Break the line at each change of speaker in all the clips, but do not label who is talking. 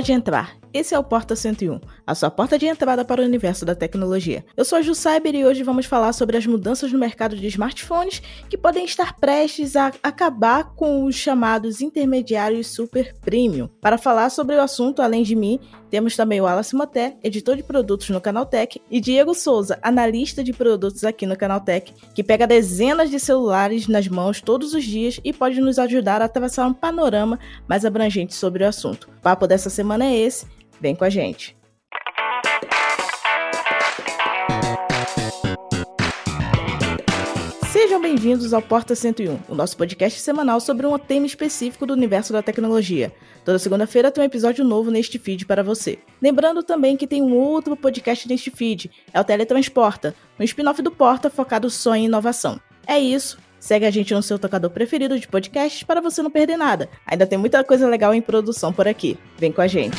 Pode entrar. Esse é o Porta 101, a sua porta de entrada para o universo da tecnologia. Eu sou a Ju Cyber e hoje vamos falar sobre as mudanças no mercado de smartphones que podem estar prestes a acabar com os chamados intermediários super premium. Para falar sobre o assunto, além de mim, temos também o Wallace Moté, editor de produtos no Canaltech, e Diego Souza, analista de produtos aqui no Canaltech, que pega dezenas de celulares nas mãos todos os dias e pode nos ajudar a atravessar um panorama mais abrangente sobre o assunto. O papo dessa semana é esse Vem com a gente. Sejam bem-vindos ao Porta 101, o nosso podcast semanal sobre um tema específico do universo da tecnologia. Toda segunda-feira tem um episódio novo neste feed para você. Lembrando também que tem um outro podcast neste feed, é o Teletransporta, um spin-off do Porta focado só em inovação. É isso, Segue a gente no seu tocador preferido de podcasts para você não perder nada. Ainda tem muita coisa legal em produção por aqui. Vem com a gente.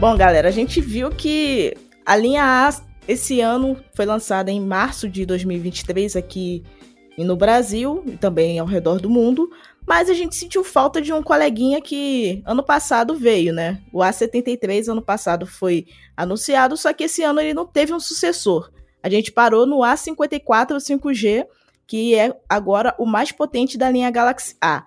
Bom, galera, a gente viu que a linha A esse ano foi lançada em março de 2023 aqui no Brasil e também ao redor do mundo, mas a gente sentiu falta de um coleguinha que ano passado veio, né? O A73 ano passado foi anunciado, só que esse ano ele não teve um sucessor. A gente parou no A54 5G, que é agora o mais potente da linha Galaxy A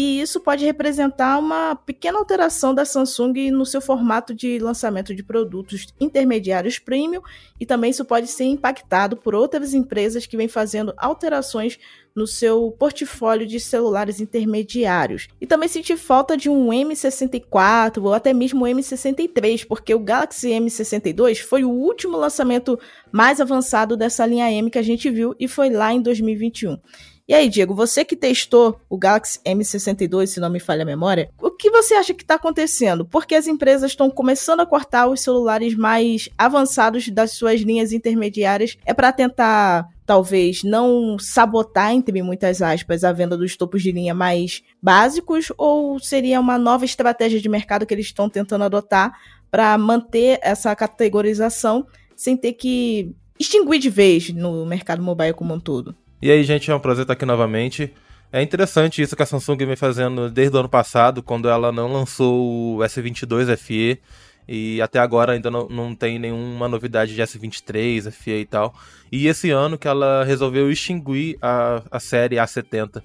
e isso pode representar uma pequena alteração da Samsung no seu formato de lançamento de produtos intermediários premium, e também isso pode ser impactado por outras empresas que vêm fazendo alterações no seu portfólio de celulares intermediários. E também senti falta de um M64 ou até mesmo um M63, porque o Galaxy M62 foi o último lançamento mais avançado dessa linha M que a gente viu e foi lá em 2021. E aí, Diego, você que testou o Galaxy M62, se não me falha a memória, o que você acha que está acontecendo? Porque as empresas estão começando a cortar os celulares mais avançados das suas linhas intermediárias? É para tentar talvez não sabotar, entre muitas aspas, a venda dos topos de linha mais básicos, ou seria uma nova estratégia de mercado que eles estão tentando adotar para manter essa categorização sem ter que extinguir de vez no mercado mobile como um todo?
E aí, gente, é um prazer estar aqui novamente. É interessante isso que a Samsung vem fazendo desde o ano passado, quando ela não lançou o S22 FE, e até agora ainda não, não tem nenhuma novidade de S23, FE e tal. E esse ano que ela resolveu extinguir a, a série A70. Uh,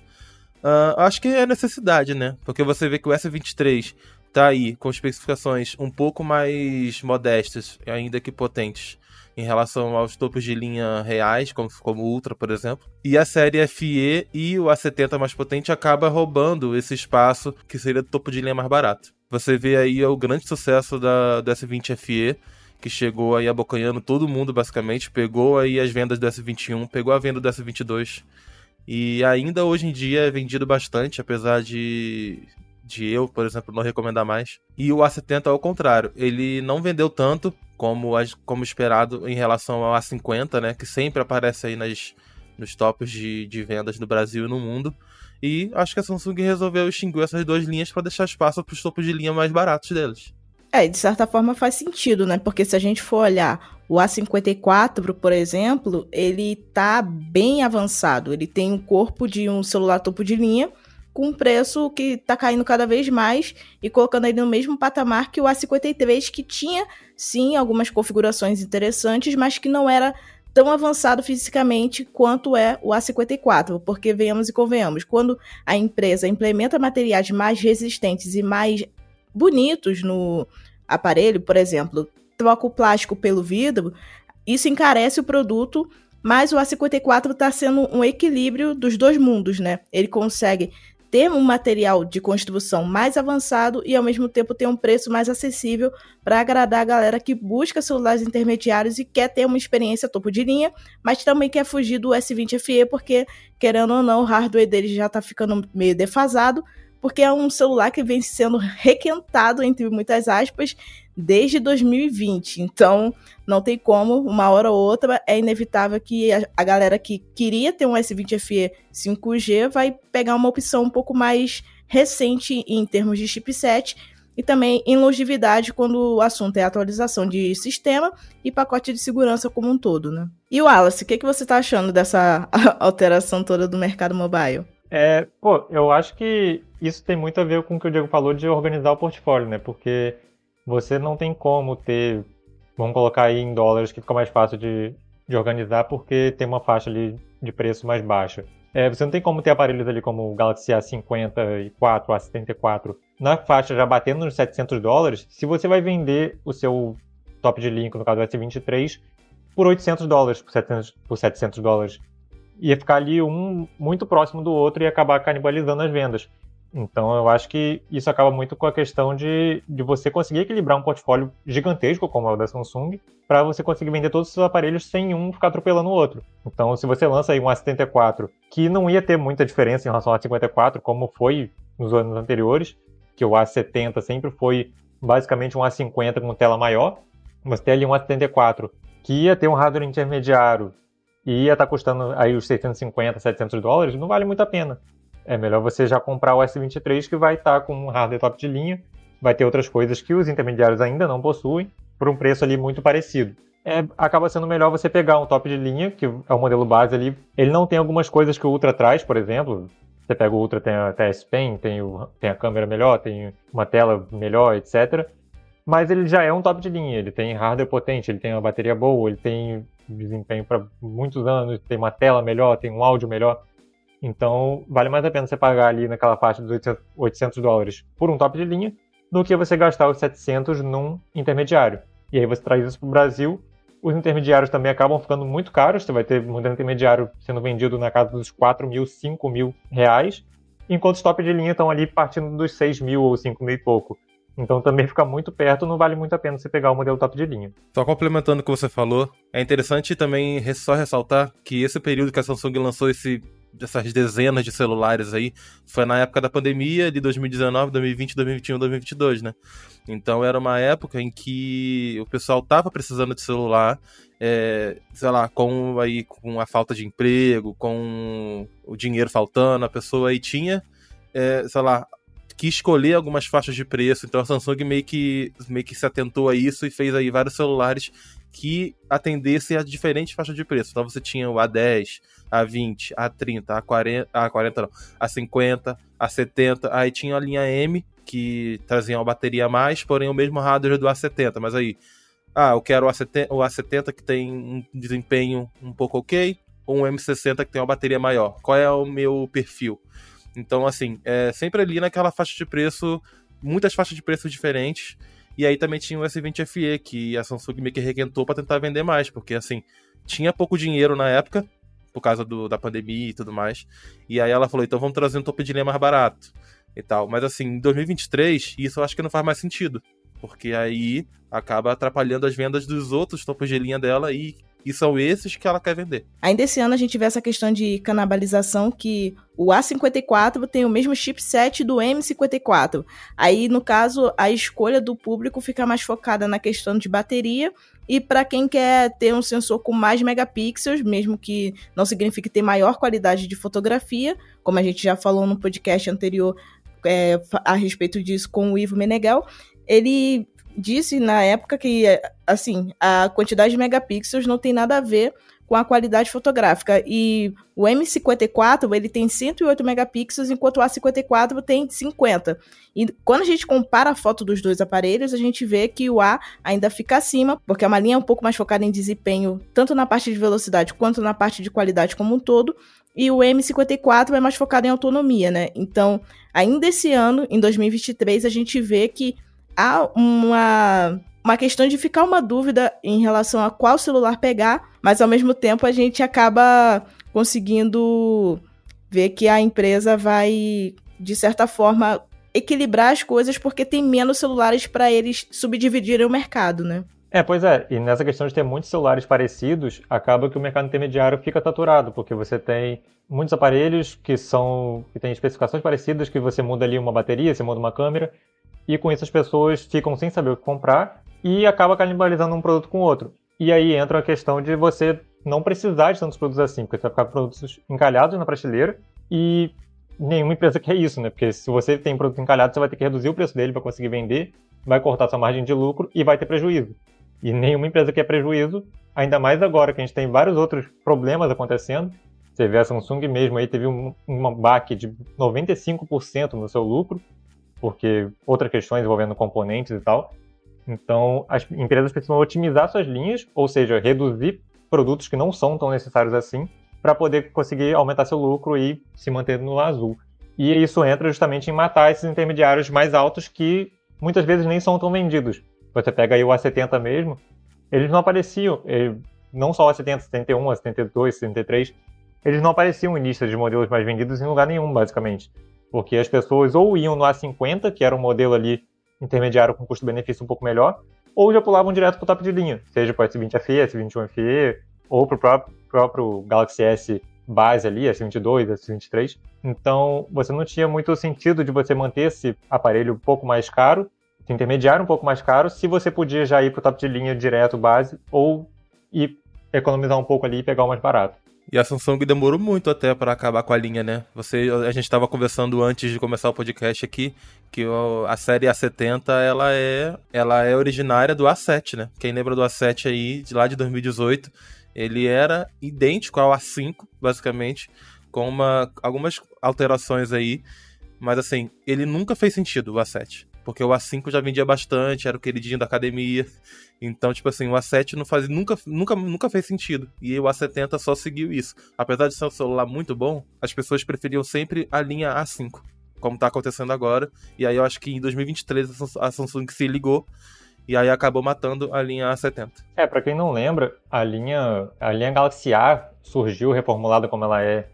ah, acho que é necessidade, né? Porque você vê que o S23 tá aí com especificações um pouco mais modestas, ainda que potentes, em relação aos topos de linha reais, como, como Ultra, por exemplo. E a série FE e o A70 mais potente acaba roubando esse espaço que seria o topo de linha mais barato. Você vê aí o grande sucesso da, do S20 FE, que chegou aí abocanhando todo mundo, basicamente. Pegou aí as vendas do S21, pegou a venda do S22. E ainda hoje em dia é vendido bastante, apesar de, de eu, por exemplo, não recomendar mais. E o A70 ao contrário, ele não vendeu tanto como, como esperado em relação ao A50, né, que sempre aparece aí nas, nos tops de, de vendas no Brasil e no mundo. E acho que a Samsung resolveu extinguir essas duas linhas para deixar espaço para os topos de linha mais baratos deles.
É, de certa forma faz sentido, né? Porque se a gente for olhar o A54, por exemplo, ele tá bem avançado. Ele tem um corpo de um celular topo de linha, com um preço que está caindo cada vez mais e colocando ele no mesmo patamar que o A53, que tinha sim algumas configurações interessantes, mas que não era tão avançado fisicamente quanto é o A54, porque venhamos e convenhamos, quando a empresa implementa materiais mais resistentes e mais bonitos no aparelho, por exemplo, troca o plástico pelo vidro, isso encarece o produto, mas o A54 está sendo um equilíbrio dos dois mundos, né? Ele consegue ter um material de construção mais avançado e ao mesmo tempo ter um preço mais acessível para agradar a galera que busca celulares intermediários e quer ter uma experiência topo de linha, mas também quer fugir do S20 FE porque, querendo ou não, o hardware dele já está ficando meio defasado, porque é um celular que vem sendo requentado, entre muitas aspas, desde 2020. Então, não tem como, uma hora ou outra, é inevitável que a, galera que queria ter um S20 FE 5G vai pegar uma opção um pouco mais recente em termos de chipset. e também em longevidade quando o assunto é atualização de sistema e pacote de segurança como um todo, né? E o Wallace, o que, que você está achando dessa alteração toda do mercado mobile?
É, pô, eu acho que isso tem muito a ver com o que o Diego falou de organizar o portfólio, né? Porque você não tem como ter, vamos colocar aí em dólares que fica mais fácil de, de organizar porque tem uma faixa ali de preço mais baixa. É, você não tem como ter aparelhos ali como o Galaxy A54, A74 na faixa já batendo nos 700 dólares. Se você vai vender o seu top de linha, no caso do S23, por 800 dólares, por 700, por 700 dólares, ia ficar ali um muito próximo do outro e acabar canibalizando as vendas. Então eu acho que isso acaba muito com a questão de, de você conseguir equilibrar um portfólio gigantesco, como é o da Samsung, para você conseguir vender todos os seus aparelhos sem um ficar atropelando o outro. Então, se você lança aí um A74, que não ia ter muita diferença em relação ao A54, como foi nos anos anteriores, que o A70 sempre foi basicamente um A50 com tela maior, mas tem ali um A74 que ia ter um hardware intermediário e ia estar tá custando aí os 650, 700 dólares, não vale muito a pena. É melhor você já comprar o S23 que vai estar tá com um hardware top de linha, vai ter outras coisas que os intermediários ainda não possuem, por um preço ali muito parecido. É, acaba sendo melhor você pegar um top de linha, que é o modelo base ali. Ele não tem algumas coisas que o Ultra traz, por exemplo. Você pega o Ultra, tem a TS Pen, tem, o, tem a câmera melhor, tem uma tela melhor, etc. Mas ele já é um top de linha. Ele tem hardware potente, ele tem uma bateria boa, ele tem desempenho para muitos anos, tem uma tela melhor, tem um áudio melhor. Então, vale mais a pena você pagar ali naquela faixa dos 800 dólares por um top de linha do que você gastar os 700 num intermediário. E aí você traz isso para o Brasil, os intermediários também acabam ficando muito caros, você vai ter modelo intermediário sendo vendido na casa dos 4 mil, 5 mil reais, enquanto os top de linha estão ali partindo dos 6 mil ou 5 mil e pouco. Então também fica muito perto, não vale muito a pena você pegar o modelo top de linha.
Só complementando o que você falou, é interessante também só ressaltar que esse período que a Samsung lançou esse dessas dezenas de celulares aí, foi na época da pandemia de 2019, 2020, 2021, 2022, né? Então era uma época em que o pessoal tava precisando de celular, é, sei lá, com aí com a falta de emprego, com o dinheiro faltando, a pessoa aí tinha, é, sei lá, que escolher algumas faixas de preço. Então a Samsung meio que, meio que se atentou a isso e fez aí vários celulares que atendessem a diferentes faixas de preço. Então você tinha o A10, A20, A30, A40, A40 não, A50, A70, aí tinha a linha M, que trazia uma bateria a mais, porém o mesmo hardware do A70, mas aí, ah, eu quero o A70, o A70 que tem um desempenho um pouco ok, ou um M60 que tem uma bateria maior. Qual é o meu perfil? Então, assim, é sempre ali naquela faixa de preço, muitas faixas de preço diferentes. E aí também tinha o S20 FE, que a Samsung meio que requentou para tentar vender mais, porque assim, tinha pouco dinheiro na época, por causa do, da pandemia e tudo mais. E aí ela falou, então vamos trazer um topo de linha mais barato e tal. Mas assim, em 2023, isso eu acho que não faz mais sentido. Porque aí acaba atrapalhando as vendas dos outros topos de linha dela e e são esses que ela quer vender.
Ainda esse ano a gente vê essa questão de canibalização que o A54 tem o mesmo chipset do M54. Aí, no caso, a escolha do público fica mais focada na questão de bateria e para quem quer ter um sensor com mais megapixels, mesmo que não signifique ter maior qualidade de fotografia, como a gente já falou no podcast anterior é, a respeito disso com o Ivo Meneghel, ele disse na época que, assim, a quantidade de megapixels não tem nada a ver com a qualidade fotográfica. E o M54, ele tem 108 megapixels, enquanto o A54 tem 50. E quando a gente compara a foto dos dois aparelhos, a gente vê que o A ainda fica acima, porque é uma linha um pouco mais focada em desempenho, tanto na parte de velocidade quanto na parte de qualidade como um todo. E o M54 é mais focado em autonomia, né? Então, ainda esse ano, em 2023, a gente vê que há uma, uma questão de ficar uma dúvida em relação a qual celular pegar, mas ao mesmo tempo a gente acaba conseguindo ver que a empresa vai, de certa forma, equilibrar as coisas porque tem menos celulares para eles subdividirem o mercado, né?
É, pois é. E nessa questão de ter muitos celulares parecidos, acaba que o mercado intermediário fica saturado, porque você tem muitos aparelhos que são que têm especificações parecidas, que você muda ali uma bateria, você muda uma câmera, e com isso as pessoas ficam sem saber o que comprar e acaba canibalizando um produto com outro. E aí entra a questão de você não precisar de tantos produtos assim, porque você vai ficar com produtos encalhados na prateleira e nenhuma empresa quer isso, né? Porque se você tem produto encalhado, você vai ter que reduzir o preço dele para conseguir vender, vai cortar sua margem de lucro e vai ter prejuízo. E nenhuma empresa quer prejuízo, ainda mais agora que a gente tem vários outros problemas acontecendo. Você vê a Samsung mesmo aí teve um, uma baque de 95% no seu lucro, porque outras questões envolvendo componentes e tal. Então, as empresas precisam otimizar suas linhas, ou seja, reduzir produtos que não são tão necessários assim, para poder conseguir aumentar seu lucro e se manter no azul. E isso entra justamente em matar esses intermediários mais altos que muitas vezes nem são tão vendidos. Você pega aí o A70 mesmo, eles não apareciam, não só o A70, 71, A72, 73, eles não apareciam em lista de modelos mais vendidos em lugar nenhum, basicamente. Porque as pessoas ou iam no A50, que era um modelo ali intermediário com custo-benefício um pouco melhor, ou já pulavam direto para o top de linha, seja para o S20 FE, S21 FE, ou para o próprio, próprio Galaxy S base ali, S22, S23. Então, você não tinha muito sentido de você manter esse aparelho um pouco mais caro, esse intermediário um pouco mais caro, se você podia já ir para o top de linha direto base, ou ir economizar um pouco ali e pegar o mais barato.
E a Samsung demorou muito até para acabar com a linha, né? Você, a gente estava conversando antes de começar o podcast aqui que a série A70 ela é, ela é originária do A7, né? Quem lembra do A7 aí de lá de 2018, ele era idêntico ao A5, basicamente, com uma, algumas alterações aí, mas assim, ele nunca fez sentido o A7 porque o A5 já vendia bastante, era o queridinho da academia. Então, tipo assim, o A7 não faz, nunca, nunca, nunca fez sentido. E o A70 só seguiu isso. Apesar de ser um celular muito bom, as pessoas preferiam sempre a linha A5, como tá acontecendo agora. E aí eu acho que em 2023 a Samsung se ligou e aí acabou matando a linha A70.
É, para quem não lembra, a linha, a linha Galaxy A surgiu reformulada como ela é,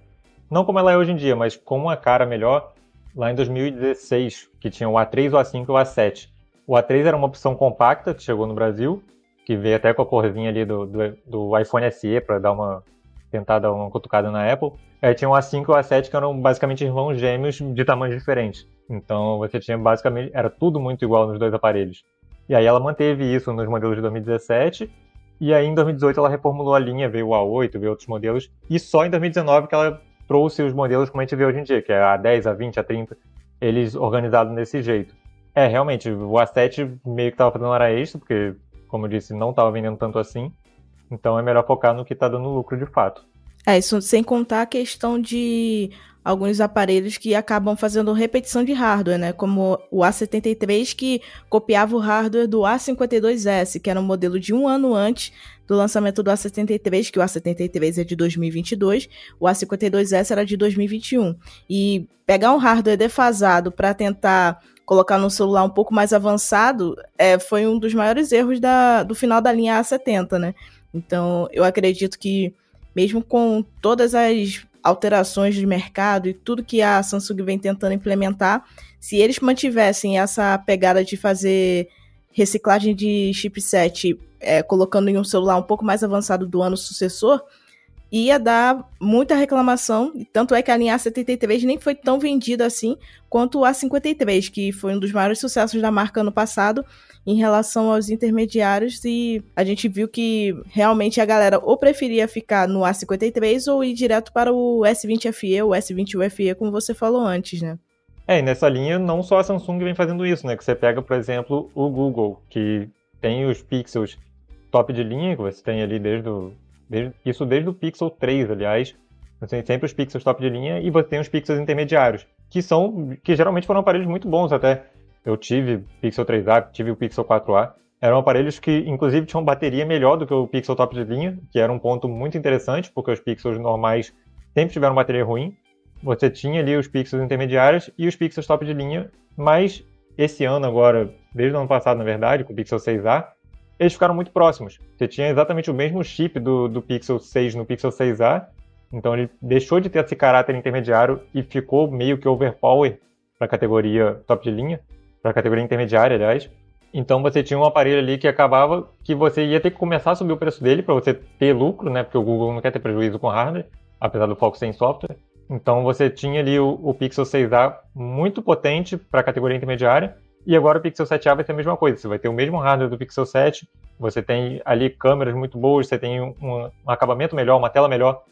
não como ela é hoje em dia, mas com uma cara melhor lá em 2016, que tinha o A3, o A5 e o A7. O A3 era uma opção compacta que chegou no Brasil, que veio até com a corzinha ali do, do, do iPhone SE para dar uma tentar dar uma cutucada na Apple. Aí tinha o A5 e o A7 que eram basicamente irmãos gêmeos de tamanhos diferentes. Então você tinha basicamente era tudo muito igual nos dois aparelhos. E aí ela manteve isso nos modelos de 2017 e aí em 2018 ela reformulou a linha, veio o A8, veio outros modelos, e só em 2019 que ela trouxe os modelos como a gente vê hoje em dia, que é a 10, a 20, a 30, eles organizados desse jeito. É, realmente, o A7 meio que estava fazendo hora extra, porque, como eu disse, não estava vendendo tanto assim. Então é melhor focar no que está dando lucro de fato.
É, isso sem contar a questão de alguns aparelhos que acabam fazendo repetição de hardware, né? Como o A73 que copiava o hardware do A52S, que era um modelo de um ano antes do lançamento do A73, que o A73 é de 2022, o A52S era de 2021. E pegar um hardware defasado para tentar colocar no celular um pouco mais avançado é, foi um dos maiores erros da, do final da linha A70, né? Então, eu acredito que mesmo com todas as alterações de mercado e tudo que a Samsung vem tentando implementar, se eles mantivessem essa pegada de fazer reciclagem de chipset é, colocando em um celular um pouco mais avançado do ano sucessor, ia dar muita reclamação. Tanto é que a linha A73 nem foi tão vendida assim quanto o A53, que foi um dos maiores sucessos da marca ano passado em relação aos intermediários. E a gente viu que realmente a galera ou preferia ficar no A53 ou ir direto para o S20 FE ou S21 FE, como você falou antes, né?
É, e nessa linha não só a Samsung vem fazendo isso, né? Que você pega, por exemplo, o Google, que tem os pixels top de linha, que você tem ali desde, o, desde isso desde o Pixel 3, aliás. Você tem sempre os pixels top de linha e você tem os pixels intermediários, que são que geralmente foram aparelhos muito bons até. Eu tive Pixel 3A, tive o Pixel 4A. Eram aparelhos que, inclusive, tinham bateria melhor do que o Pixel top de linha, que era um ponto muito interessante, porque os Pixels normais sempre tiveram bateria ruim. Você tinha ali os Pixels intermediários e os Pixels top de linha, mas esse ano agora, desde o ano passado, na verdade, com o Pixel 6A, eles ficaram muito próximos. Você tinha exatamente o mesmo chip do, do Pixel 6 no Pixel 6a, então ele deixou de ter esse caráter intermediário e ficou meio que overpower para a categoria top de linha, para a categoria intermediária, aliás. Então você tinha um aparelho ali que acabava que você ia ter que começar a subir o preço dele para você ter lucro, né? Porque o Google não quer ter prejuízo com hardware, apesar do foco ser em software. Então você tinha ali o, o Pixel 6a muito potente para a categoria intermediária e agora o Pixel 7a vai ser a mesma coisa. Você vai ter o mesmo hardware do Pixel 7, você tem ali câmeras muito boas, você tem um, um acabamento melhor, uma tela melhor.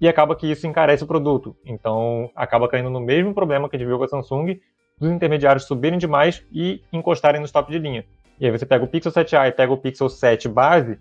e acaba que isso encarece o produto. Então, acaba caindo no mesmo problema que a gente viu com a Samsung, dos intermediários subirem demais e encostarem no top de linha. E aí você pega o Pixel 7a e pega o Pixel 7 base,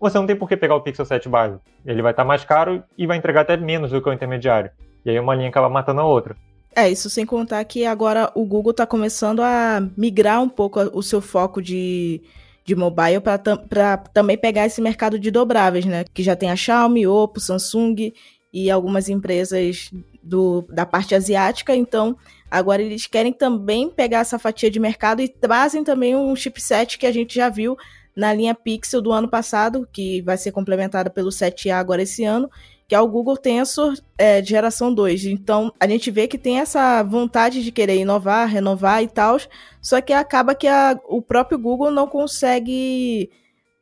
você não tem por que pegar o Pixel 7 base. Ele vai estar tá mais caro e vai entregar até menos do que o intermediário. E aí uma linha acaba matando a outra.
É, isso sem contar que agora o Google está começando a migrar um pouco o seu foco de, de mobile para também pegar esse mercado de dobráveis, né? Que já tem a Xiaomi, Oppo, Samsung e algumas empresas do, da parte asiática. Então, agora eles querem também pegar essa fatia de mercado e trazem também um chipset que a gente já viu na linha Pixel do ano passado, que vai ser complementada pelo 7A agora esse ano, que é o Google Tensor é, de geração 2. Então, a gente vê que tem essa vontade de querer inovar, renovar e tal, só que acaba que a, o próprio Google não consegue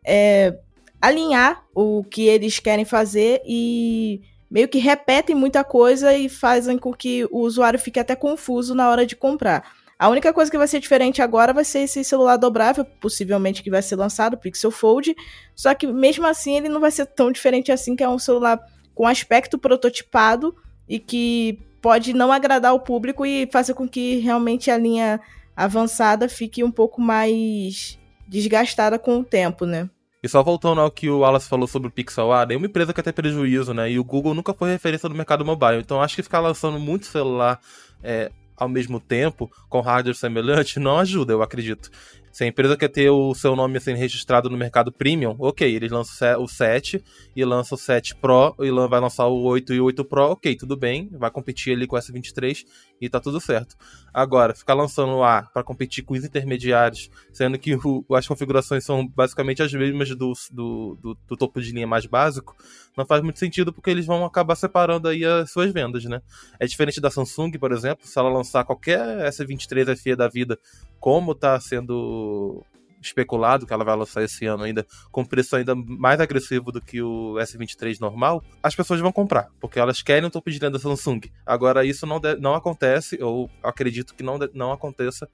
é, alinhar o que eles querem fazer e meio que repetem muita coisa e fazem com que o usuário fique até confuso na hora de comprar. A única coisa que vai ser diferente agora vai ser esse celular dobrável, possivelmente que vai ser lançado, o Pixel Fold. Só que mesmo assim ele não vai ser tão diferente assim, que é um celular com aspecto prototipado e que pode não agradar o público e fazer com que realmente a linha avançada fique um pouco mais desgastada com o tempo, né?
E só voltando ao que o Wallace falou sobre o Pixel A, nenhuma empresa quer ter prejuízo, né? E o Google nunca foi referência no mercado mobile. Então acho que ficar lançando muito celular é, ao mesmo tempo, com hardware semelhante, não ajuda, eu acredito. Se a empresa quer ter o seu nome sendo registrado no mercado premium, ok, eles lançam o 7 e lança o 7 Pro e vai lançar o 8 e o 8 Pro, ok, tudo bem, vai competir ali com o S23 e tá tudo certo. Agora, ficar lançando A para competir com os intermediários, sendo que o, as configurações são basicamente as mesmas do, do, do, do topo de linha mais básico, não faz muito sentido porque eles vão acabar separando aí as suas vendas, né? É diferente da Samsung, por exemplo, se ela lançar qualquer S23 FE da vida como está sendo especulado que ela vai lançar esse ano ainda com preço ainda mais agressivo do que o S23 normal, as pessoas vão comprar, porque elas querem o topo de linha da Samsung. Agora, isso não, não acontece, ou acredito que não, não aconteça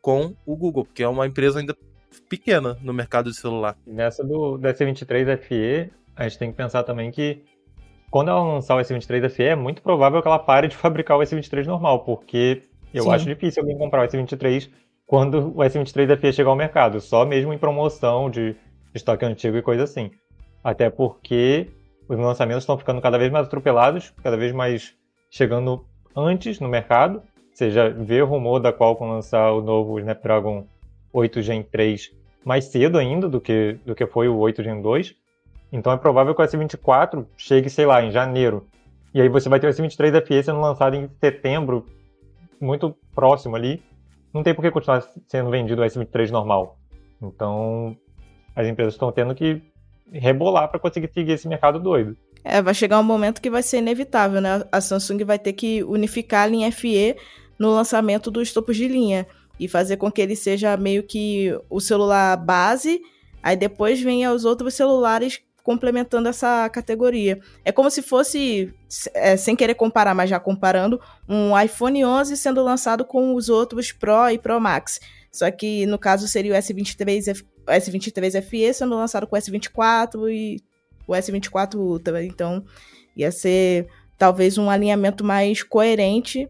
com o Google, porque é uma empresa ainda pequena no mercado de celular.
Nessa do, do S23 FE, a gente tem que pensar também que quando ela lançar o S23 FE, é muito provável que ela pare de fabricar o S23 normal, porque eu Sim. acho difícil alguém comprar o S23 quando o S23 FE chegar ao mercado, só mesmo em promoção de estoque antigo e coisa assim. Até porque os lançamentos estão ficando cada vez mais atropelados, cada vez mais chegando antes no mercado. Você já vê o rumor da Qualcomm lançar o novo Snapdragon 8 Gen 3 mais cedo ainda do que, do que foi o 8 Gen 2. Então é provável que o S24 chegue, sei lá, em janeiro. E aí você vai ter o S23 FE sendo lançado em setembro, muito próximo ali não tem por que continuar sendo vendido o S23 normal. Então, as empresas estão tendo que rebolar para conseguir seguir esse mercado doido.
É, vai chegar um momento que vai ser inevitável, né? A Samsung vai ter que unificar a linha FE no lançamento dos topos de linha e fazer com que ele seja meio que o celular base, aí depois venha os outros celulares complementando essa categoria. É como se fosse, é, sem querer comparar, mas já comparando, um iPhone 11 sendo lançado com os outros Pro e Pro Max. Só que no caso seria o S23, o S23 FE sendo lançado com o S24 e o S24 Ultra. Então ia ser talvez um alinhamento mais coerente,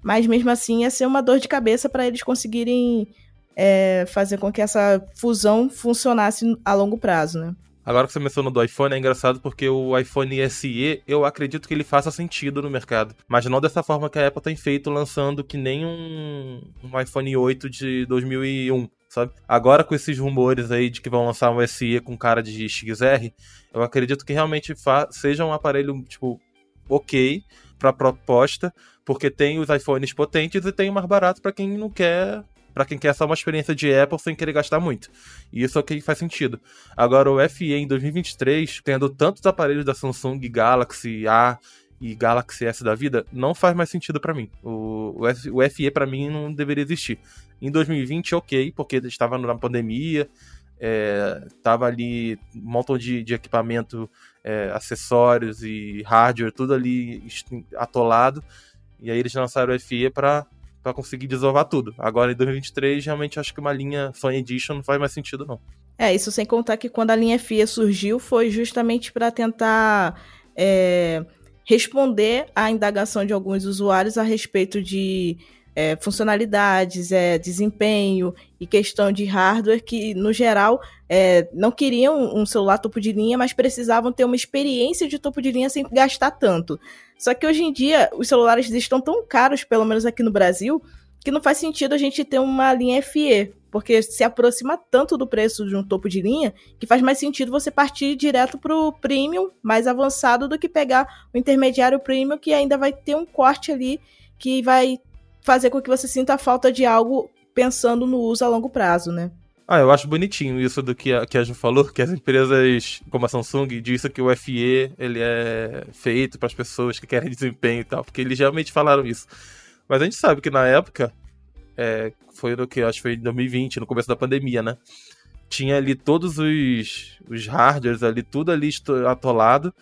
mas mesmo assim ia ser uma dor de cabeça para eles conseguirem é, fazer com que essa fusão funcionasse a longo prazo, né?
Agora que você mencionou do iPhone, é engraçado porque o iPhone SE, eu acredito que ele faça sentido no mercado. Mas não dessa forma que a Apple tem feito, lançando que nem um, um iPhone 8 de 2001, sabe? Agora com esses rumores aí de que vão lançar um SE com cara de XR, eu acredito que realmente seja um aparelho, tipo, ok para proposta, porque tem os iPhones potentes e tem o mais barato para quem não quer para quem quer só uma experiência de Apple sem querer gastar muito. E isso é o que faz sentido. Agora, o FE em 2023, tendo tantos aparelhos da Samsung Galaxy A e Galaxy S da vida, não faz mais sentido para mim. O, o, o FE para mim não deveria existir. Em 2020, ok, porque estava na pandemia, é, tava ali um montão de, de equipamento, é, acessórios e hardware, tudo ali atolado. E aí eles lançaram o FE para para conseguir desovar tudo. Agora em 2023, realmente acho que uma linha Fan Edition não faz mais sentido, não.
É, isso sem contar que quando a linha FIA surgiu foi justamente para tentar é, responder à indagação de alguns usuários a respeito de é, funcionalidades, é, desempenho e questão de hardware que, no geral, é, não queriam um celular topo de linha, mas precisavam ter uma experiência de topo de linha sem gastar tanto. Só que hoje em dia os celulares estão tão caros, pelo menos aqui no Brasil, que não faz sentido a gente ter uma linha FE, porque se aproxima tanto do preço de um topo de linha que faz mais sentido você partir direto para o premium mais avançado do que pegar o intermediário premium que ainda vai ter um corte ali que vai fazer com que você sinta a falta de algo pensando no uso a longo prazo, né?
Ah, eu acho bonitinho isso do que a, que a Ju falou, que as empresas como a Samsung dizem que o FE ele é feito para as pessoas que querem desempenho e tal, porque eles realmente falaram isso. Mas a gente sabe que na época, é, foi no que acho que foi em 2020, no começo da pandemia, né? Tinha ali todos os, os hardwares ali, tudo ali atolado,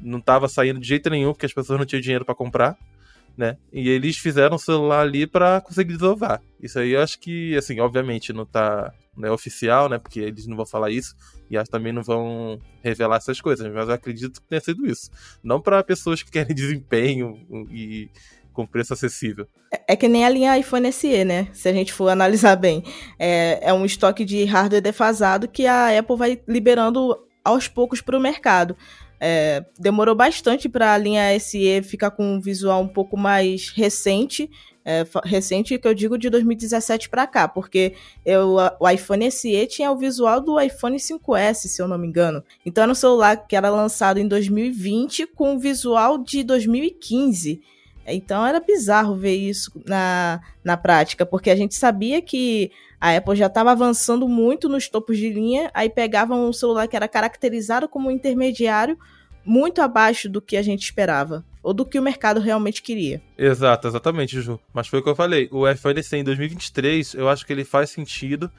não tava saindo de jeito nenhum porque as pessoas não tinham dinheiro para comprar né? E eles fizeram o celular ali para conseguir desovar. Isso aí eu acho que, assim, obviamente não tá não é oficial, né? Porque eles não vão falar isso e acho também não vão revelar essas coisas, mas eu acredito que tenha sido isso. Não para pessoas que querem desempenho e com preço acessível.
É, é que nem a linha iPhone SE, né? Se a gente for analisar bem. É, é um estoque de hardware defasado que a Apple vai liberando aos poucos para o mercado. É, demorou bastante para a linha SE ficar com um visual um pouco mais recente, é, recente que eu digo de 2017 para cá, porque eu, o iPhone SE tinha o visual do iPhone 5S, se eu não me engano. Então era um celular que era lançado em 2020 com o visual de 2015. Então era bizarro ver isso na, na prática, porque a gente sabia que a Apple já estava avançando muito nos topos de linha, aí pegavam um celular que era caracterizado como intermediário, muito abaixo do que a gente esperava, ou do que o mercado realmente queria.
Exato, exatamente, Ju. Mas foi o que eu falei. O iPhone SE em 2023, eu acho que ele faz sentido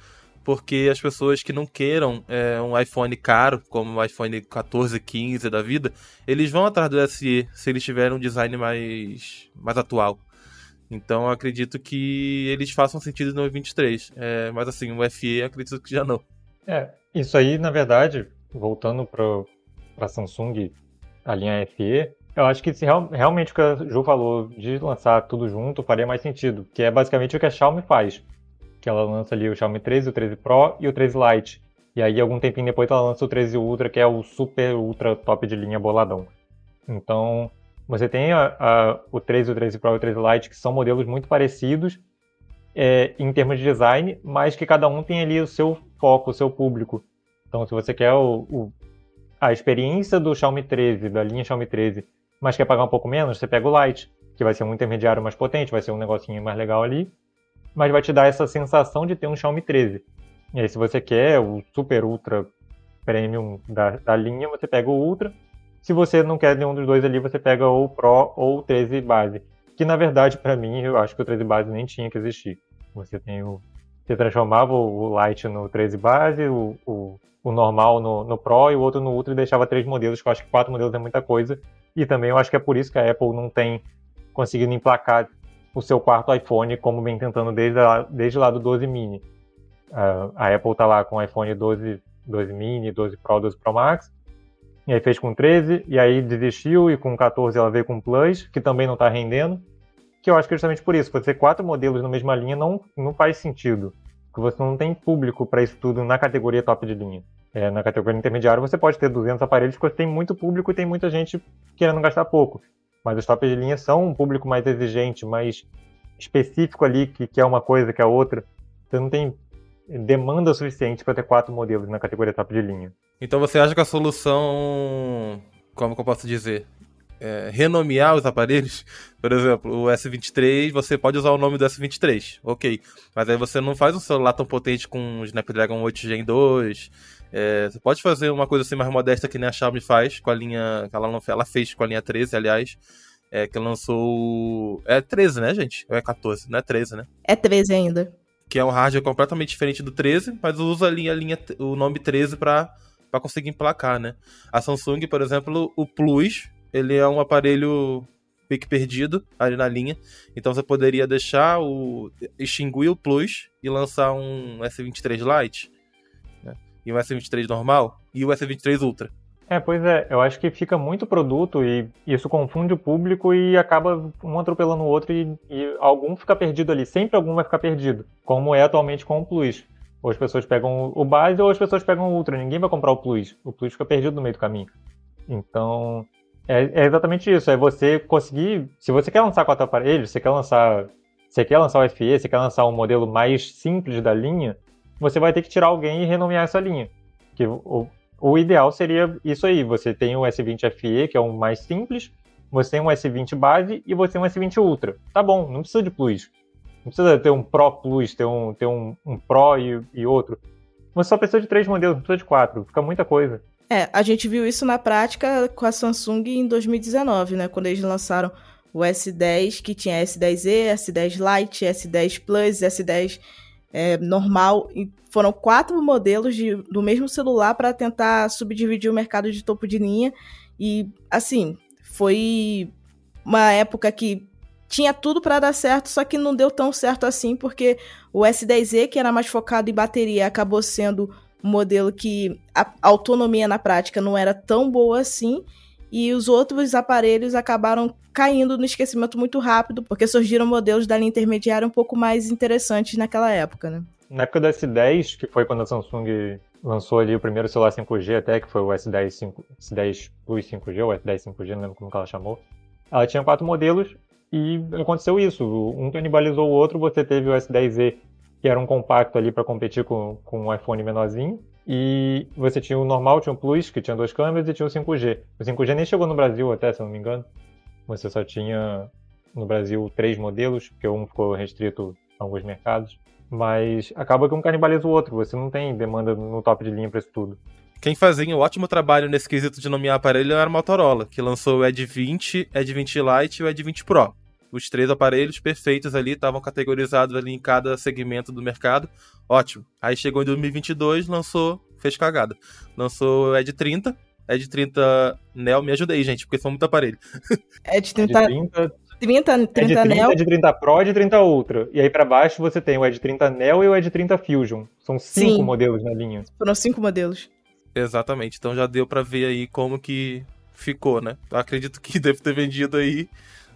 porque as pessoas que não queiram é, um iPhone caro, como o iPhone 14, 15 da vida, eles vão atrás do SE se eles tiverem um design mais, mais atual. Então acredito que eles façam sentido no 23. É, mas assim, o FE acredito que já não.
É, isso aí, na verdade, voltando para a Samsung, a linha FE, eu acho que se real, realmente o que a Ju falou de lançar tudo junto faria mais sentido, que é basicamente o que a Xiaomi faz. Que ela lança ali o Xiaomi 13, o 13 Pro e o 13 Lite. E aí, algum tempinho depois, ela lança o 13 Ultra, que é o super ultra top de linha boladão. Então, você tem a, a, o 13, o 13 Pro e o 13 Lite, que são modelos muito parecidos é, em termos de design, mas que cada um tem ali o seu foco, o seu público. Então, se você quer o, o, a experiência do Xiaomi 13, da linha Xiaomi 13, mas quer pagar um pouco menos, você pega o Lite, que vai ser um intermediário mais potente, vai ser um negocinho mais legal ali, mas vai te dar essa sensação de ter um Xiaomi 13. E aí, se você quer o super ultra premium da, da linha, você pega o Ultra, se você não quer nenhum dos dois ali, você pega ou o Pro ou o 13 base. Que na verdade, para mim, eu acho que o 13 base nem tinha que existir. Você tem o. Você transformava o Lite no 13 base, o, o, o normal no, no, Pro e o outro no Ultra e deixava três modelos, que eu acho que quatro modelos é muita coisa. E também eu acho que é por isso que a Apple não tem conseguido emplacar o seu quarto iPhone, como vem tentando desde, a, desde lá do 12 mini. Uh, a Apple tá lá com o iPhone 12, 12 mini, 12 Pro, 12 Pro Max e aí fez com 13, e aí desistiu, e com 14 ela veio com Plus, que também não está rendendo. Que eu acho que é justamente por isso, você quatro modelos na mesma linha não, não faz sentido. Porque você não tem público para isso tudo na categoria top de linha. É, na categoria intermediária você pode ter 200 aparelhos porque tem muito público e tem muita gente querendo gastar pouco. Mas os top de linha são um público mais exigente, mais específico ali, que quer uma coisa, que é outra. Você não tem demanda suficiente para ter quatro modelos na categoria top de linha.
Então você acha que a solução, como que eu posso dizer, é, renomear os aparelhos? Por exemplo, o S23, você pode usar o nome do S23, ok. Mas aí você não faz um celular tão potente com o Snapdragon 8 Gen 2. É, você pode fazer uma coisa assim mais modesta que nem a Xiaomi faz com a linha. que ela, não, ela fez com a linha 13, aliás. É, que lançou. É 13, né, gente? Ou é 14? Não é 13, né?
É 13 ainda.
Que é um hardware completamente diferente do 13, mas usa a linha, a linha, o nome 13 para para conseguir emplacar, né? A Samsung, por exemplo, o Plus, ele é um aparelho pique perdido ali na linha. Então você poderia deixar o extinguir o Plus e lançar um S23 Lite, né? E um S23 normal e o S23 Ultra.
É, pois é, eu acho que fica muito produto e isso confunde o público e acaba um atropelando o outro e, e algum fica perdido ali, sempre algum vai ficar perdido, como é atualmente com o Plus. Ou as pessoas pegam o base ou as pessoas pegam o Ultra, ninguém vai comprar o Plus, o Plus fica perdido no meio do caminho. Então, é, é exatamente isso, é você conseguir, se você quer lançar quatro aparelhos, você quer lançar, você quer lançar o FE, você quer lançar um modelo mais simples da linha, você vai ter que tirar alguém e renomear essa linha. Que o, o ideal seria isso aí: você tem o S20 FE, que é o mais simples, você tem um S20 base e você tem um S20 Ultra. Tá bom, não precisa de Plus. Não precisa ter um Pro Plus, ter um, ter um, um Pro e, e outro. Você só precisa de três modelos, não precisa de quatro. Fica muita coisa.
É, a gente viu isso na prática com a Samsung em 2019, né? Quando eles lançaram o S10, que tinha S10e, S10 Lite, S10 Plus, S10 é, normal. E foram quatro modelos de, do mesmo celular para tentar subdividir o mercado de topo de linha. E, assim, foi uma época que tinha tudo para dar certo, só que não deu tão certo assim, porque o S10e, que era mais focado em bateria, acabou sendo um modelo que a autonomia na prática não era tão boa assim e os outros aparelhos acabaram caindo no esquecimento muito rápido, porque surgiram modelos da linha intermediária um pouco mais interessantes naquela época, né?
Na época do S10, que foi quando a Samsung lançou ali o primeiro celular 5G até, que foi o S10, 5, S10 Plus 5G, ou S10 5G, não lembro como ela chamou. Ela tinha quatro modelos e aconteceu isso. Um canibalizou o outro, você teve o S10e, que era um compacto ali para competir com, com um iPhone menorzinho, e você tinha o normal, tinha o Plus, que tinha duas câmeras, e tinha o 5G. O 5G nem chegou no Brasil até, se eu não me engano. Você só tinha no Brasil três modelos, porque um ficou restrito a alguns mercados. Mas acaba que um canibaliza o outro, você não tem demanda no top de linha para isso tudo.
Quem fazia um ótimo trabalho nesse quesito de nomear aparelho era a Motorola, que lançou o Edge 20, Edge 20 Lite e o Edge 20 Pro. Os três aparelhos perfeitos ali, estavam categorizados ali em cada segmento do mercado. Ótimo. Aí chegou em 2022, lançou, fez cagada. Lançou o Edge 30, Edge 30 Neo, me ajuda aí, gente, porque são muito aparelhos.
Edge 30, 30, 30, 30
Edge 30,
Neo.
Edge 30 Pro, Edge 30 Ultra. E aí para baixo você tem o Edge 30 Neo e o Edge 30 Fusion. São cinco
Sim.
modelos na linha.
Foram cinco modelos.
Exatamente. Então já deu para ver aí como que ficou, né? Acredito que deve ter vendido aí,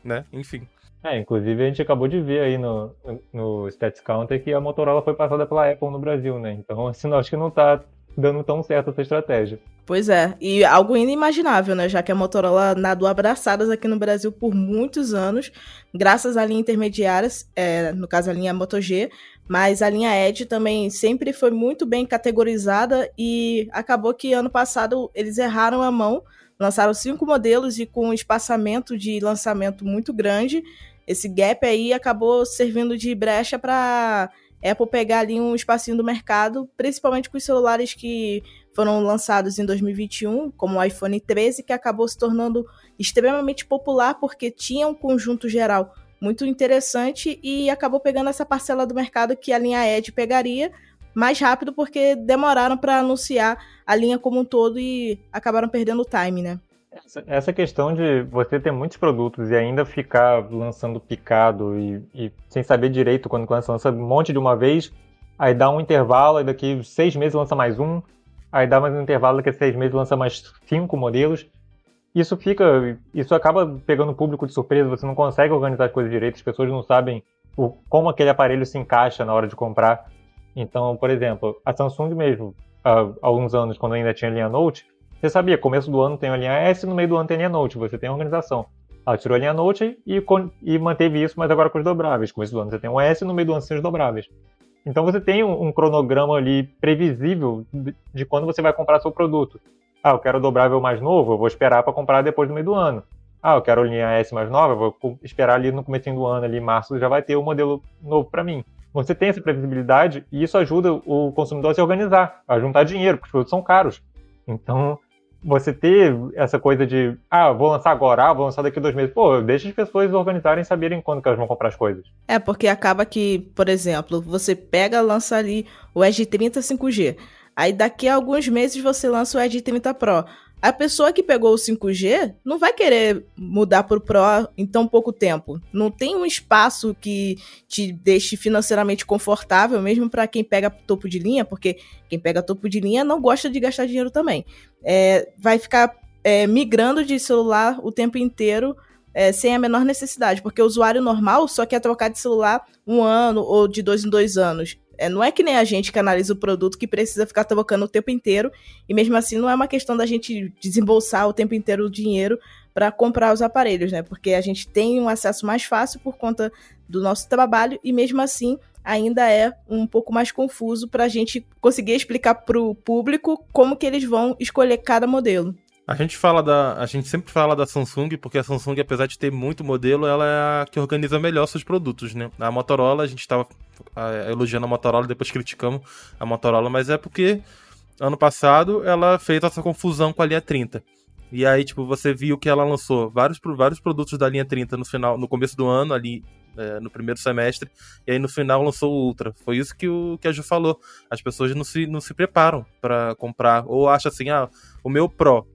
né? Enfim.
É, inclusive a gente acabou de ver aí no, no Stats Counter que a Motorola foi passada pela Apple no Brasil, né? Então, assim, acho que não tá dando tão certo essa estratégia.
Pois é, e algo inimaginável, né? Já que a Motorola nadou abraçadas aqui no Brasil por muitos anos, graças à linha intermediárias, é, no caso a linha Moto G, mas a linha Edge também sempre foi muito bem categorizada e acabou que ano passado eles erraram a mão, lançaram cinco modelos e com um espaçamento de lançamento muito grande, esse gap aí acabou servindo de brecha para Apple pegar ali um espacinho do mercado, principalmente com os celulares que foram lançados em 2021, como o iPhone 13, que acabou se tornando extremamente popular porque tinha um conjunto geral muito interessante e acabou pegando essa parcela do mercado que a linha Edge pegaria mais rápido porque demoraram para anunciar a linha como um todo e acabaram perdendo o time, né?
Essa questão de você ter muitos produtos e ainda ficar lançando picado e, e sem saber direito quando lança, lança um monte de uma vez, aí dá um intervalo, aí daqui seis meses lança mais um, aí dá mais um intervalo, daqui a seis meses lança mais cinco modelos. Isso fica, isso acaba pegando o público de surpresa, você não consegue organizar as coisas direito, as pessoas não sabem o, como aquele aparelho se encaixa na hora de comprar. Então, por exemplo, a Samsung mesmo, há alguns anos, quando ainda tinha linha Note, você sabia, começo do ano tem a linha S, no meio do ano tem a linha Note, você tem a organização. Ela tirou a linha Note e, e manteve isso, mas agora com os dobráveis. Começo do ano você tem um S, no meio do ano você tem os dobráveis. Então você tem um, um cronograma ali previsível de, de, quando você vai comprar seu produto. Ah, eu quero o dobrável mais novo, eu vou esperar para comprar depois do meio do ano. Ah, eu quero a linha S mais nova, eu vou esperar ali no começo do ano, ali em março, já vai ter o modelo novo para mim. Você tem essa previsibilidade e isso ajuda o consumidor a se organizar, a juntar dinheiro, porque os produtos são caros. Então, você ter essa coisa de, ah, vou lançar agora, ah, vou lançar daqui a dois meses. Pô, deixa as pessoas organizarem e saberem quando que elas vão comprar as coisas.
É, porque acaba que, por exemplo, você pega, lança ali o Edge 30 5G. Aí daqui a alguns meses você lança o Edge 30 Pro. A pessoa que pegou o 5G não vai querer mudar para o Pro em tão pouco tempo. Não tem um espaço que te deixe financeiramente confortável, mesmo para quem pega topo de linha, porque quem pega topo de linha não gosta de gastar dinheiro também. É, vai ficar é, migrando de celular o tempo inteiro é, sem a menor necessidade, porque o usuário normal só quer trocar de celular um ano ou de dois em dois anos. É, não é que nem a gente que analisa o produto que precisa ficar trocando o tempo inteiro, e mesmo assim não é uma questão da gente desembolsar o tempo inteiro o dinheiro para comprar os aparelhos, né? Porque a gente tem um acesso mais fácil por conta do nosso trabalho e mesmo assim ainda é um pouco mais confuso para a gente conseguir explicar para o público como que eles vão escolher cada modelo.
A gente fala da. A gente sempre fala da Samsung, porque a Samsung, apesar de ter muito modelo, ela é a que organiza melhor seus produtos, né? A Motorola, a gente estava elogiando a Motorola, depois criticamos a Motorola, mas é porque ano passado ela fez essa confusão com a linha 30. E aí, tipo, você viu que ela lançou vários, vários produtos da linha 30 no final, no começo do ano, ali é, no primeiro semestre, e aí no final lançou o Ultra. Foi isso que, o, que a Ju falou. As pessoas não se, não se preparam para comprar, ou acham assim, ah, o meu Pro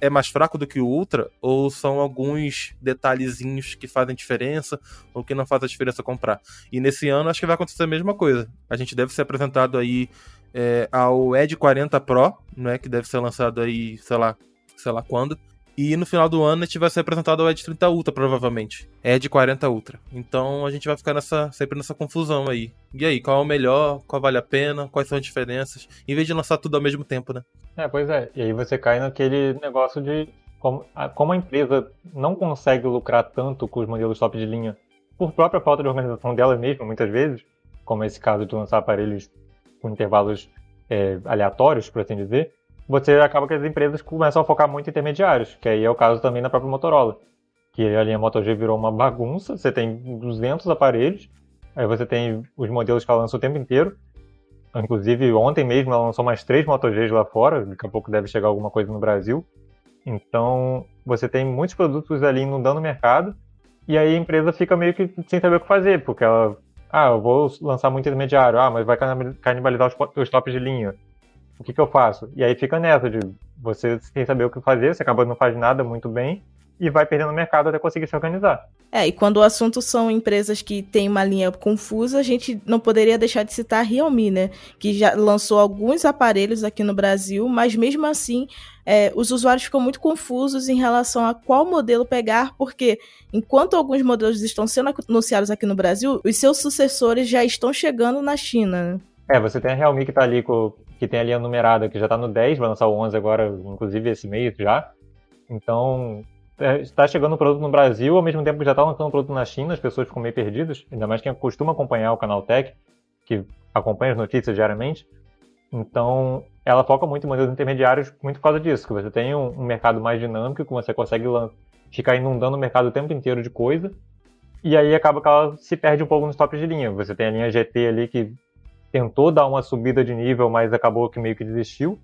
é mais fraco do que o Ultra, ou são alguns detalhezinhos que fazem diferença, ou que não fazem diferença comprar. E nesse ano acho que vai acontecer a mesma coisa. A gente deve ser apresentado aí é, ao Edge 40 Pro, né, que deve ser lançado aí, sei lá, sei lá quando. E no final do ano a gente vai ser apresentado ao Edge 30 Ultra, provavelmente. Edge 40 Ultra. Então a gente vai ficar nessa, sempre nessa confusão aí. E aí, qual é o melhor? Qual vale a pena? Quais são as diferenças? Em vez de lançar tudo ao mesmo tempo, né?
É, pois é. E aí você cai naquele negócio de como a, como a empresa não consegue lucrar tanto com os modelos top de linha por própria falta de organização dela mesma, muitas vezes, como esse caso de lançar aparelhos com intervalos é, aleatórios, por assim dizer, você acaba que as empresas começam a focar muito em intermediários, que aí é o caso também na própria Motorola, que a linha Moto G virou uma bagunça, você tem 200 aparelhos, aí você tem os modelos que ela lança o tempo inteiro, inclusive ontem mesmo ela lançou mais três Moto Gs lá fora, daqui a pouco deve chegar alguma coisa no Brasil, então você tem muitos produtos ali inundando o mercado, e aí a empresa fica meio que sem saber o que fazer, porque ela, ah, eu vou lançar muito intermediário, ah, mas vai canibalizar os, os tops de linha, o que, que eu faço? E aí fica nessa de você sem saber o que fazer, você acaba não faz nada muito bem e vai perdendo o mercado até conseguir se organizar.
É, e quando o assunto são empresas que têm uma linha confusa, a gente não poderia deixar de citar a Realme, né? Que já lançou alguns aparelhos aqui no Brasil, mas mesmo assim é, os usuários ficam muito confusos em relação a qual modelo pegar, porque enquanto alguns modelos estão sendo anunciados aqui no Brasil, os seus sucessores já estão chegando na China. Né?
É, você tem a Realme que está ali com que tem a linha numerada, que já está no 10, vai lançar o 11 agora, inclusive esse mês já. Então, é, está chegando o produto no Brasil, ao mesmo tempo que já está lançando o produto na China, as pessoas ficam meio perdidas, ainda mais quem costuma acompanhar o canal Tech, que acompanha as notícias diariamente. Então, ela foca muito em modelos intermediários muito por causa disso, que você tem um mercado mais dinâmico, que você consegue ficar inundando o mercado o tempo inteiro de coisa, e aí acaba que ela se perde um pouco nos tops de linha. Você tem a linha GT ali que tentou dar uma subida de nível, mas acabou que meio que desistiu.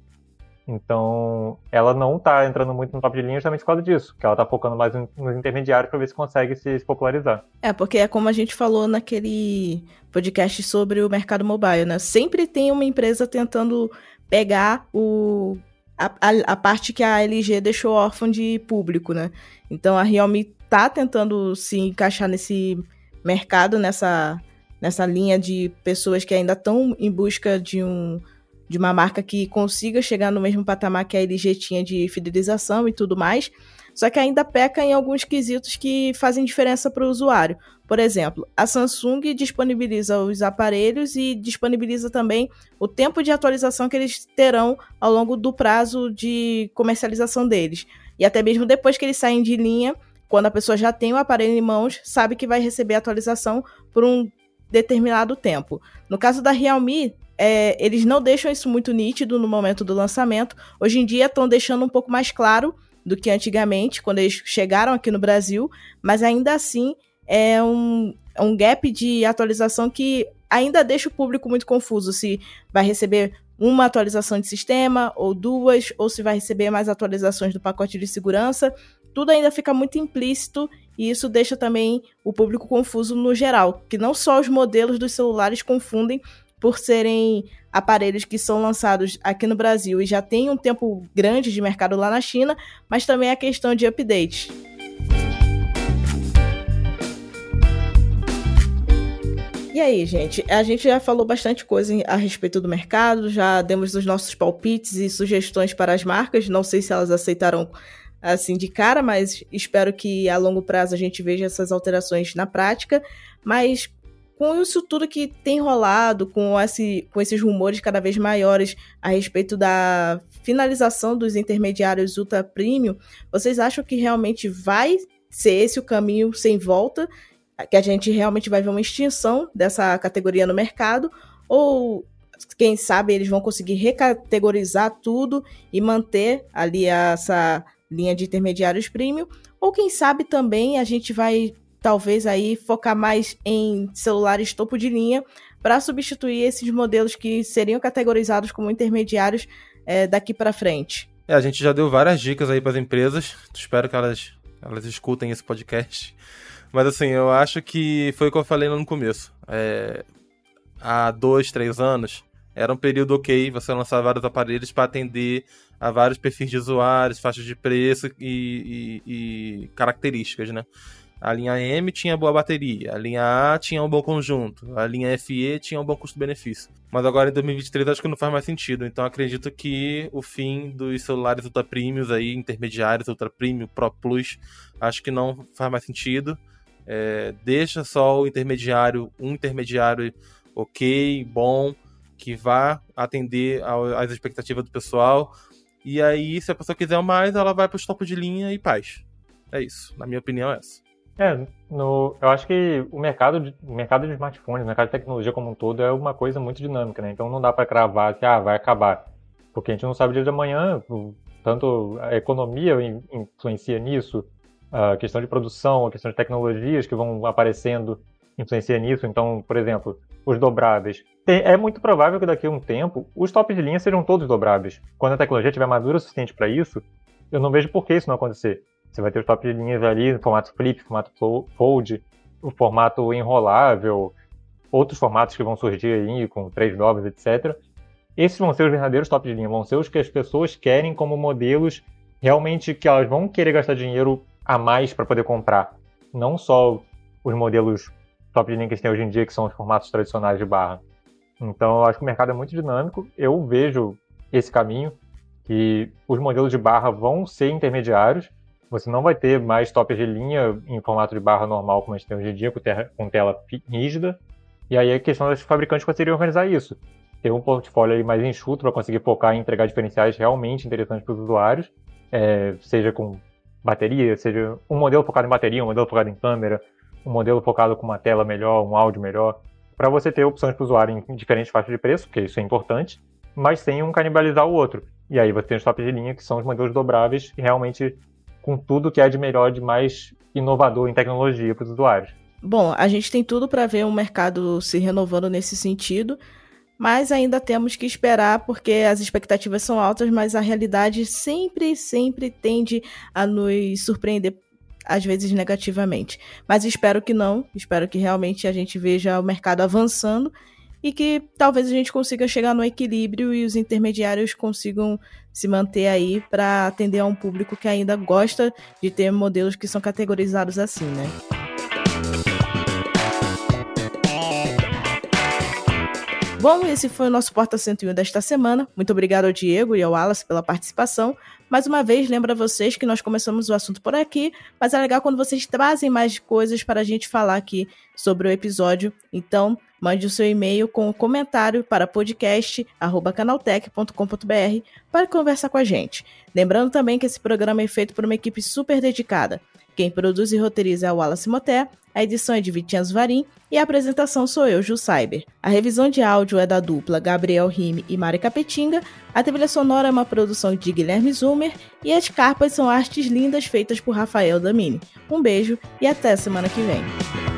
Então, ela não está entrando muito no top de linha justamente por causa disso, que ela está focando mais nos intermediários para ver se consegue se, popularizar.
É, porque é como a gente falou naquele podcast sobre o mercado mobile, né? Sempre tem uma empresa tentando pegar o, a, a, a parte que a LG deixou órfã de público, né? Então, a Realme está tentando se encaixar nesse mercado, nessa nessa linha de pessoas que ainda estão em busca de um de uma marca que consiga chegar no mesmo patamar que a LG tinha de fidelização e tudo mais, só que ainda peca em alguns quesitos que fazem diferença para o usuário. Por exemplo, a Samsung disponibiliza os aparelhos e disponibiliza também o tempo de atualização que eles terão ao longo do prazo de comercialização deles. E até mesmo depois que eles saem de linha, quando a pessoa já tem o aparelho em mãos, sabe que vai receber atualização por um determinado tempo. No caso da Realme, é, eles não deixam isso muito nítido no momento do lançamento. Hoje em dia estão deixando um pouco mais claro do que antigamente, quando eles chegaram aqui no Brasil, mas ainda assim é um, é um gap de atualização que ainda deixa o público muito confuso se vai receber uma atualização de sistema, ou duas, ou se vai receber mais atualizações do pacote de segurança. Tudo ainda fica muito implícito e isso deixa também o público confuso no geral, que não só os modelos dos celulares confundem, por serem aparelhos que são lançados aqui no Brasil e já tem um tempo grande de mercado lá na China, mas também a questão de update. E aí, gente? A gente já falou bastante coisa a respeito do mercado, já demos os nossos palpites e sugestões para as marcas. Não sei se elas aceitaram assim de cara, mas espero que a longo prazo a gente veja essas alterações na prática. Mas com isso tudo que tem rolado, com, esse, com esses rumores cada vez maiores a respeito da finalização dos intermediários ultra premium, vocês acham que realmente vai ser esse o caminho sem volta? Que a gente realmente vai ver uma extinção dessa categoria no mercado, ou quem sabe eles vão conseguir recategorizar tudo e manter ali essa linha de intermediários premium, ou quem sabe também a gente vai talvez aí focar mais em celulares topo de linha para substituir esses modelos que seriam categorizados como intermediários é, daqui para frente.
É, a gente já deu várias dicas aí para as empresas. Espero que elas, elas escutem esse podcast mas assim, eu acho que foi o que eu falei no começo. É, há dois, três anos, era um período ok você lançar vários aparelhos para atender a vários perfis de usuários, faixas de preço e, e, e, características, né? A linha M tinha boa bateria, a linha A tinha um bom conjunto, a linha FE tinha um bom custo-benefício. Mas agora em 2023 acho que não faz mais sentido, então acredito que o fim dos celulares ultra premiums aí, intermediários, ultra premium, Pro Plus, acho que não faz mais sentido. É, deixa só o intermediário, um intermediário ok, bom, que vá atender às expectativas do pessoal. E aí, se a pessoa quiser mais, ela vai para os topos de linha e paz. É isso. Na minha opinião, é essa.
É, no, eu acho que o mercado, de, mercado de smartphones, o mercado de tecnologia como um todo, é uma coisa muito dinâmica, né? Então não dá para cravar que ah, vai acabar. Porque a gente não sabe o dia de amanhã, tanto a economia influencia nisso, a questão de produção, a questão de tecnologias que vão aparecendo influencia nisso. Então, por exemplo, os dobráveis. É muito provável que daqui a um tempo os tops de linha sejam todos dobráveis. Quando a tecnologia estiver madura o suficiente para isso, eu não vejo por que isso não acontecer. Você vai ter os tops de linhas ali no formato flip, formato fold, o formato enrolável, outros formatos que vão surgir aí com três dobras, etc. Esses vão ser os verdadeiros tops de linha, vão ser os que as pessoas querem como modelos realmente que elas vão querer gastar dinheiro a mais para poder comprar. Não só os modelos top de linha que tem hoje em dia, que são os formatos tradicionais de barra. Então, eu acho que o mercado é muito dinâmico. Eu vejo esse caminho, que os modelos de barra vão ser intermediários. Você não vai ter mais tops de linha em formato de barra normal, como a gente tem hoje em dia, com, terra, com tela rígida. E aí a questão dos fabricantes conseguirem organizar isso. Ter um portfólio mais enxuto para conseguir focar em entregar diferenciais realmente interessantes para os usuários, é, seja com bateria, seja um modelo focado em bateria, um modelo focado em câmera, um modelo focado com uma tela melhor, um áudio melhor, para você ter opções para o usuário em diferentes faixas de preço, porque isso é importante, mas sem um canibalizar o outro. E aí você tem os tops de linha, que são os modelos dobráveis, realmente com tudo que é de melhor, de mais inovador em tecnologia para os usuários.
Bom, a gente tem tudo para ver o mercado se renovando nesse sentido mas ainda temos que esperar porque as expectativas são altas, mas a realidade sempre, sempre tende a nos surpreender às vezes negativamente. Mas espero que não, espero que realmente a gente veja o mercado avançando e que talvez a gente consiga chegar no equilíbrio e os intermediários consigam se manter aí para atender a um público que ainda gosta de ter modelos que são categorizados assim, né? Bom, esse foi o nosso Porta 101 desta semana. Muito obrigado ao Diego e ao Wallace pela participação. Mais uma vez, lembro a vocês que nós começamos o assunto por aqui, mas é legal quando vocês trazem mais coisas para a gente falar aqui sobre o episódio. Então, mande o seu e-mail com o comentário para podcast@canaltech.com.br para conversar com a gente. Lembrando também que esse programa é feito por uma equipe super dedicada. Quem produz e roteiriza é o Wallace Moté, a edição é de Vitinhas Varim e a apresentação sou eu, Ju Cyber. A revisão de áudio é da dupla Gabriel Rime e Mari Capetinga, a trilha sonora é uma produção de Guilherme Zumer e as carpas são artes lindas feitas por Rafael Damini. Um beijo e até semana que vem.